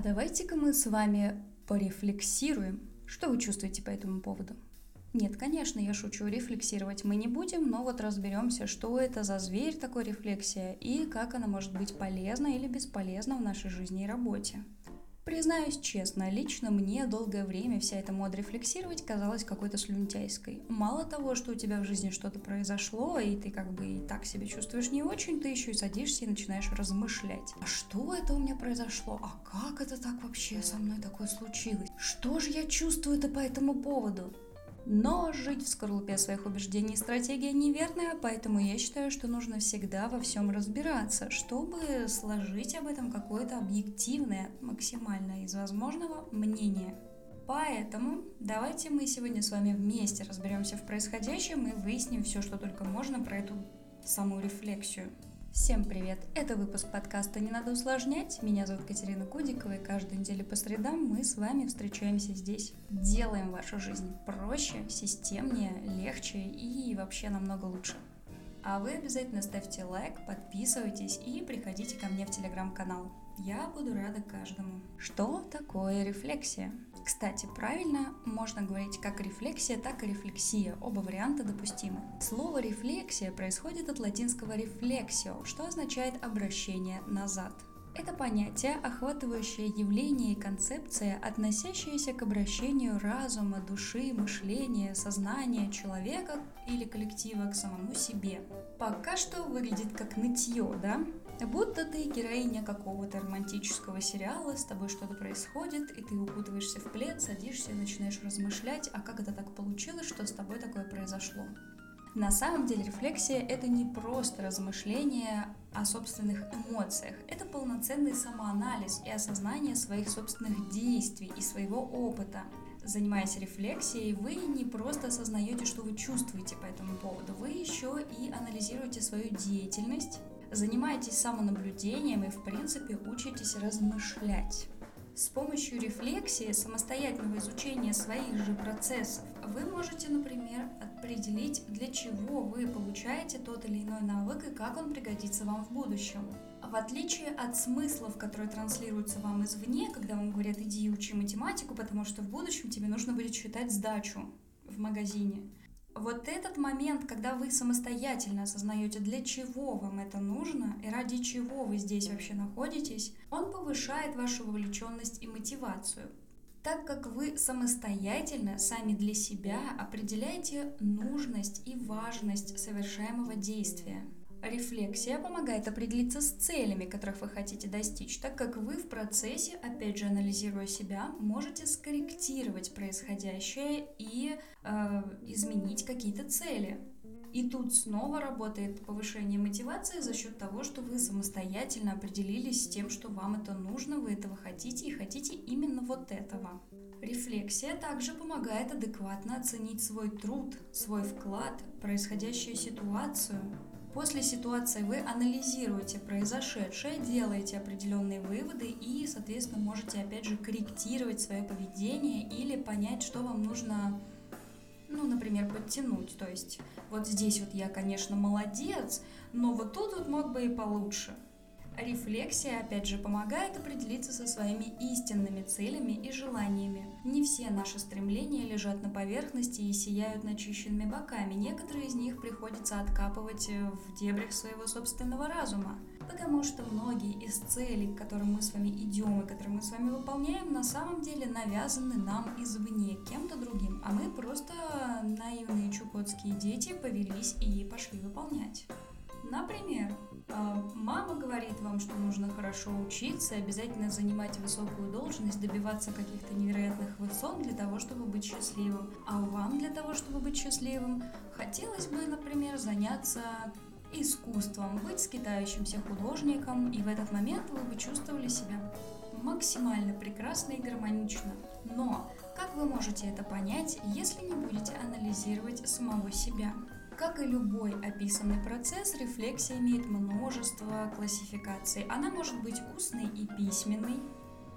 А давайте-ка мы с вами порефлексируем. Что вы чувствуете по этому поводу? Нет, конечно, я шучу, рефлексировать мы не будем, но вот разберемся, что это за зверь такой рефлексия и как она может быть полезна или бесполезна в нашей жизни и работе. Признаюсь честно, лично мне долгое время вся эта мода рефлексировать казалась какой-то слюнтяйской. Мало того, что у тебя в жизни что-то произошло, и ты как бы и так себя чувствуешь не очень, ты еще и садишься и начинаешь размышлять. А что это у меня произошло? А как это так вообще со мной такое случилось? Что же я чувствую-то по этому поводу? Но жить в скорлупе своих убеждений стратегия неверная, поэтому я считаю, что нужно всегда во всем разбираться, чтобы сложить об этом какое-то объективное, максимально из возможного мнение. Поэтому давайте мы сегодня с вами вместе разберемся в происходящем и выясним все, что только можно про эту саму рефлексию. Всем привет! Это выпуск подкаста «Не надо усложнять». Меня зовут Катерина Кудикова, и каждую неделю по средам мы с вами встречаемся здесь. Делаем вашу жизнь проще, системнее, легче и вообще намного лучше. А вы обязательно ставьте лайк, подписывайтесь и приходите ко мне в телеграм-канал. Я буду рада каждому. Что такое рефлексия? Кстати, правильно можно говорить как рефлексия, так и рефлексия. Оба варианта допустимы. Слово рефлексия происходит от латинского reflexio, что означает обращение назад. Это понятие, охватывающее явление и концепция, относящиеся к обращению разума, души, мышления, сознания человека или коллектива к самому себе. Пока что выглядит как нытье, да? Будто ты героиня какого-то романтического сериала, с тобой что-то происходит, и ты укутываешься в плед, садишься и начинаешь размышлять, а как это так получилось, что с тобой такое произошло. На самом деле рефлексия — это не просто размышление о собственных эмоциях. Это полноценный самоанализ и осознание своих собственных действий и своего опыта. Занимаясь рефлексией, вы не просто осознаете, что вы чувствуете по этому поводу, вы еще и анализируете свою деятельность, занимаетесь самонаблюдением и, в принципе, учитесь размышлять. С помощью рефлексии, самостоятельного изучения своих же процессов, вы можете, например, определить, для чего вы получаете тот или иной навык и как он пригодится вам в будущем. В отличие от смыслов, которые транслируются вам извне, когда вам говорят «иди учи математику, потому что в будущем тебе нужно будет считать сдачу в магазине», вот этот момент, когда вы самостоятельно осознаете, для чего вам это нужно и ради чего вы здесь вообще находитесь, он повышает вашу вовлеченность и мотивацию, так как вы самостоятельно, сами для себя определяете нужность и важность совершаемого действия. Рефлексия помогает определиться с целями, которых вы хотите достичь, так как вы в процессе, опять же анализируя себя, можете скорректировать происходящее и э, изменить какие-то цели. И тут снова работает повышение мотивации за счет того, что вы самостоятельно определились с тем, что вам это нужно, вы этого хотите и хотите именно вот этого. Рефлексия также помогает адекватно оценить свой труд, свой вклад, происходящую ситуацию, После ситуации вы анализируете произошедшее, делаете определенные выводы и, соответственно, можете опять же корректировать свое поведение или понять, что вам нужно, ну, например, подтянуть. То есть вот здесь вот я, конечно, молодец, но вот тут вот мог бы и получше. Рефлексия, опять же, помогает определиться со своими истинными целями и желаниями. Не все наши стремления лежат на поверхности и сияют начищенными боками. Некоторые из них приходится откапывать в дебрях своего собственного разума. Потому что многие из целей, к которым мы с вами идем и которые мы с вами выполняем, на самом деле навязаны нам извне, кем-то другим. А мы просто наивные чукотские дети повелись и пошли выполнять. Например, мама говорит вам, что нужно хорошо учиться, обязательно занимать высокую должность, добиваться каких-то невероятных высот для того, чтобы быть счастливым. А вам для того, чтобы быть счастливым, хотелось бы, например, заняться искусством, быть скитающимся художником, и в этот момент вы бы чувствовали себя максимально прекрасно и гармонично. Но как вы можете это понять, если не будете анализировать самого себя? Как и любой описанный процесс, рефлексия имеет множество классификаций. Она может быть устной и письменной.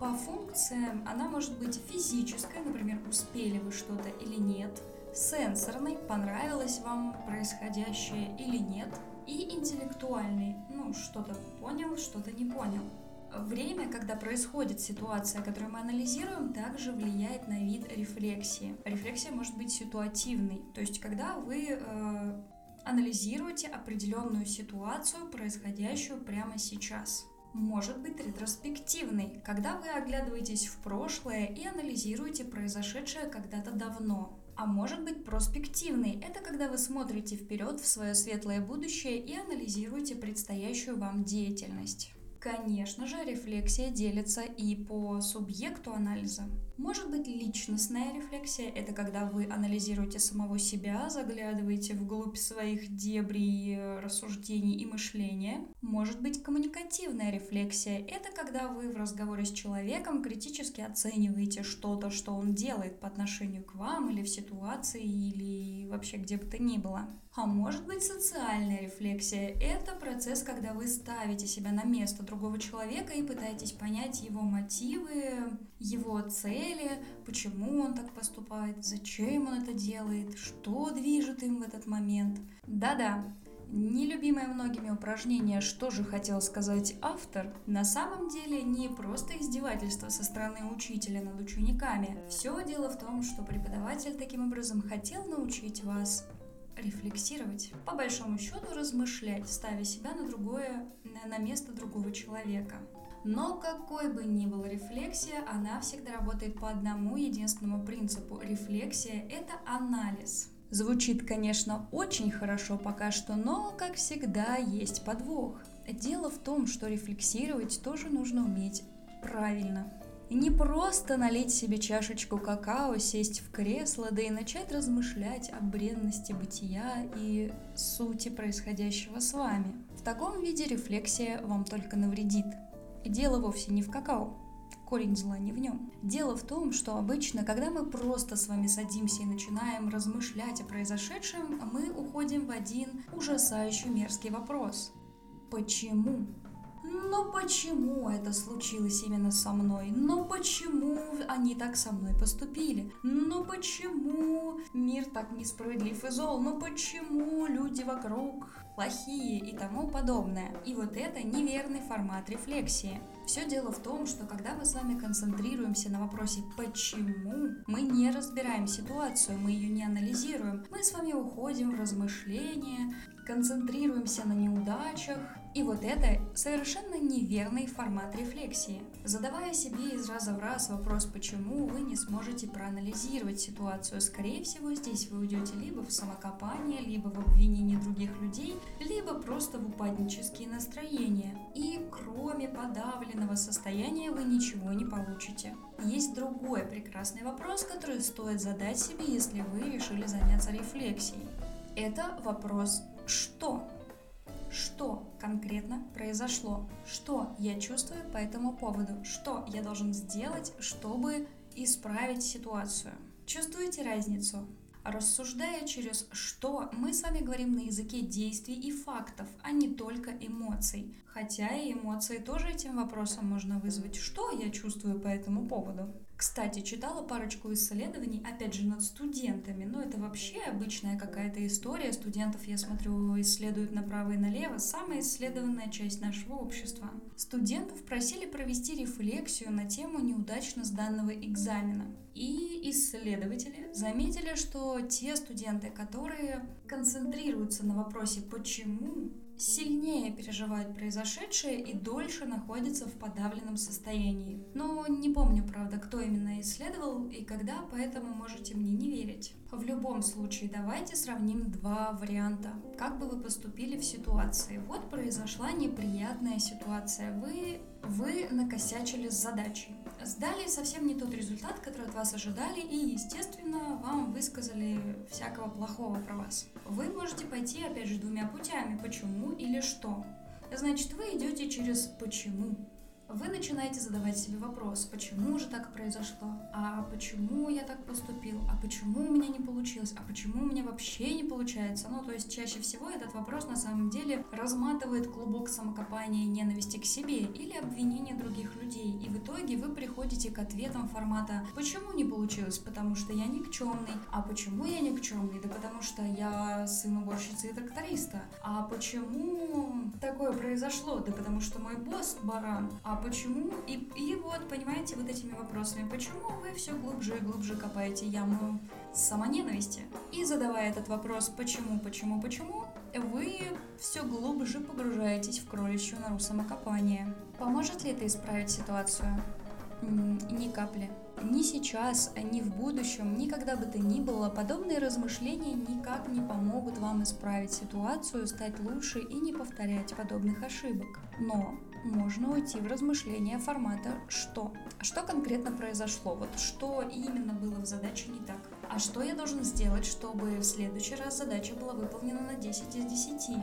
По функциям она может быть физической, например, успели вы что-то или нет, сенсорной, понравилось вам происходящее или нет, и интеллектуальной, ну, что-то понял, что-то не понял. Время, когда происходит ситуация, которую мы анализируем, также влияет на вид рефлексии. Рефлексия может быть ситуативной, то есть когда вы э, анализируете определенную ситуацию, происходящую прямо сейчас может быть ретроспективной, когда вы оглядываетесь в прошлое и анализируете произошедшее когда-то давно. А может быть проспективный. Это когда вы смотрите вперед в свое светлое будущее и анализируете предстоящую вам деятельность. Конечно же, рефлексия делится и по субъекту анализа. Может быть личностная рефлексия, это когда вы анализируете самого себя, заглядываете вглубь своих дебрей, рассуждений и мышления. Может быть коммуникативная рефлексия, это когда вы в разговоре с человеком критически оцениваете что-то, что он делает по отношению к вам или в ситуации, или вообще где бы то ни было. А может быть социальная рефлексия. Это процесс, когда вы ставите себя на место другого человека и пытаетесь понять его мотивы, его цели, почему он так поступает, зачем он это делает, что движет им в этот момент. Да-да, Нелюбимое многими упражнение «Что же хотел сказать автор?» на самом деле не просто издевательство со стороны учителя над учениками. Все дело в том, что преподаватель таким образом хотел научить вас рефлексировать, по большому счету размышлять, ставя себя на другое, на место другого человека. Но какой бы ни была рефлексия, она всегда работает по одному единственному принципу. Рефлексия – это анализ. Звучит, конечно, очень хорошо пока что, но, как всегда, есть подвох. Дело в том, что рефлексировать тоже нужно уметь правильно. Не просто налить себе чашечку какао, сесть в кресло, да и начать размышлять о бренности бытия и сути происходящего с вами. В таком виде рефлексия вам только навредит. Дело вовсе не в какао. Корень зла не в нем. Дело в том, что обычно, когда мы просто с вами садимся и начинаем размышлять о произошедшем, мы уходим в один ужасающий мерзкий вопрос. Почему? Но почему это случилось именно со мной? Но почему они так со мной поступили? Но почему мир так несправедлив и зол? Но почему люди вокруг плохие и тому подобное? И вот это неверный формат рефлексии. Все дело в том, что когда мы с вами концентрируемся на вопросе «почему?», мы не разбираем ситуацию, мы ее не анализируем. Мы с вами уходим в размышления, концентрируемся на неудачах, и вот это совершенно неверный формат рефлексии. Задавая себе из раза в раз вопрос «почему?», вы не сможете проанализировать ситуацию. Скорее всего, здесь вы уйдете либо в самокопание, либо в обвинение других людей, либо просто в упаднические настроения. И кроме подавленного состояния вы ничего не получите. Есть другой прекрасный вопрос, который стоит задать себе, если вы решили заняться рефлексией. Это вопрос «что?». Что конкретно произошло? Что я чувствую по этому поводу? Что я должен сделать, чтобы исправить ситуацию? Чувствуете разницу? Рассуждая через «что», мы с вами говорим на языке действий и фактов, а не только эмоций. Хотя и эмоции тоже этим вопросом можно вызвать. Что я чувствую по этому поводу? Кстати, читала парочку исследований, опять же, над студентами. Но это вообще обычная какая-то история. Студентов, я смотрю, исследуют направо и налево. Самая исследованная часть нашего общества. Студентов просили провести рефлексию на тему неудачно сданного экзамена. И исследователи заметили, что те студенты, которые концентрируются на вопросе «почему?», сильнее переживают произошедшее и дольше находятся в подавленном состоянии. Но не помню, правда, кто именно исследовал и когда, поэтому можете мне не верить. В любом случае, давайте сравним два варианта. Как бы вы поступили в ситуации? Вот произошла неприятная ситуация. Вы, вы накосячили с задачей. Сдали совсем не тот результат, который от вас ожидали, и, естественно, вам высказали всякого плохого про вас. Вы можете пойти, опять же, двумя путями. Почему или что? Значит, вы идете через почему вы начинаете задавать себе вопрос, почему же так произошло, а почему я так поступил, а почему у меня не получилось, а почему у меня вообще не получается. Ну, то есть чаще всего этот вопрос на самом деле разматывает клубок самокопания и ненависти к себе или обвинения других людей. И в итоге вы приходите к ответам формата «почему не получилось? Потому что я никчемный». А почему я никчемный? Да потому что я сын уборщицы и тракториста. А почему такое произошло? Да потому что мой босс баран. А почему? И, и вот, понимаете, вот этими вопросами, почему вы все глубже и глубже копаете яму самоненависти? И задавая этот вопрос, почему, почему, почему, вы все глубже погружаетесь в кроличью нору самокопания. Поможет ли это исправить ситуацию? Ни капли. Ни сейчас, ни в будущем, никогда бы то ни было, подобные размышления никак не помогут вам исправить ситуацию, стать лучше и не повторять подобных ошибок. Но можно уйти в размышления формата «что?». А что конкретно произошло? Вот что именно было в задаче не так? А что я должен сделать, чтобы в следующий раз задача была выполнена на 10 из 10?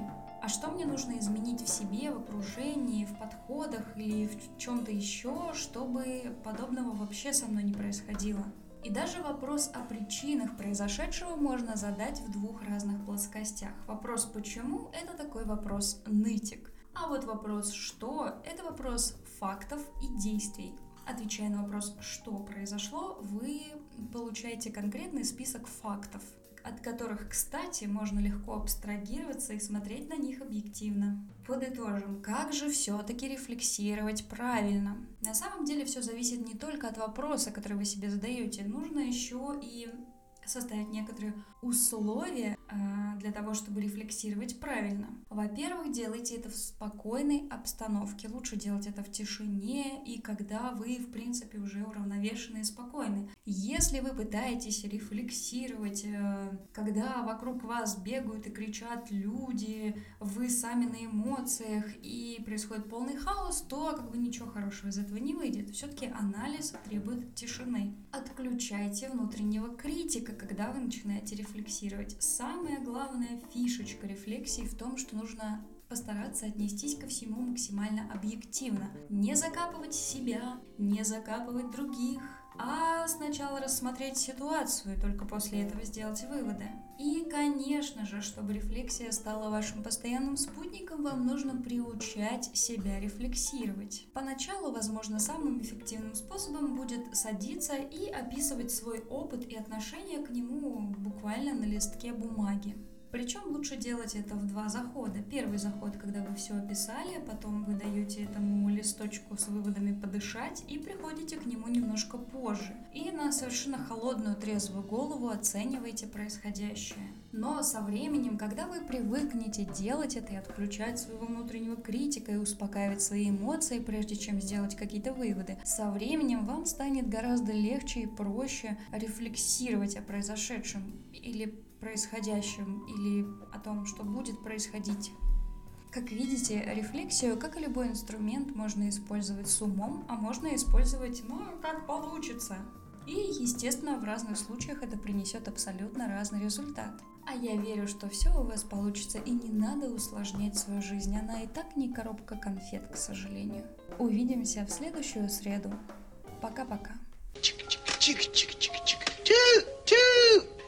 А что мне нужно изменить в себе, в окружении, в подходах или в чем-то еще, чтобы подобного вообще со мной не происходило? И даже вопрос о причинах произошедшего можно задать в двух разных плоскостях. Вопрос «почему?» — это такой вопрос нытик. А вот вопрос «что?» — это вопрос фактов и действий. Отвечая на вопрос «что произошло?», вы получаете конкретный список фактов, от которых, кстати, можно легко абстрагироваться и смотреть на них объективно. Подытожим, как же все-таки рефлексировать правильно? На самом деле все зависит не только от вопроса, который вы себе задаете, нужно еще и составить некоторые условия для того, чтобы рефлексировать правильно. Во-первых, делайте это в спокойной обстановке. Лучше делать это в тишине и когда вы, в принципе, уже уравновешены и спокойны. Если вы пытаетесь рефлексировать, э, когда вокруг вас бегают и кричат люди, вы сами на эмоциях и происходит полный хаос, то как бы ничего хорошего из этого не выйдет. Все-таки анализ требует тишины. Отключайте внутреннего критика, когда вы начинаете рефлексировать. Самая главная фишечка рефлексии в том, что нужно постараться отнестись ко всему максимально объективно. Не закапывать себя, не закапывать других, а сначала рассмотреть ситуацию и только после этого сделать выводы. И, конечно же, чтобы рефлексия стала вашим постоянным спутником, вам нужно приучать себя рефлексировать. Поначалу, возможно, самым эффективным способом будет садиться и описывать свой опыт и отношение к нему буквально на листке бумаги. Причем лучше делать это в два захода. Первый заход, когда вы все описали, потом вы даете этому листочку с выводами подышать и приходите к нему немножко позже. И на совершенно холодную, трезвую голову оцениваете происходящее. Но со временем, когда вы привыкнете делать это и отключать своего внутреннего критика и успокаивать свои эмоции, прежде чем сделать какие-то выводы, со временем вам станет гораздо легче и проще рефлексировать о произошедшем или происходящем или о том, что будет происходить. Как видите, рефлексию, как и любой инструмент, можно использовать с умом, а можно использовать, ну, как получится. И, естественно, в разных случаях это принесет абсолютно разный результат. А я верю, что все у вас получится и не надо усложнять свою жизнь. Она и так не коробка конфет, к сожалению. Увидимся в следующую среду. Пока-пока. Чик-чик-чик-чик-чик-чик.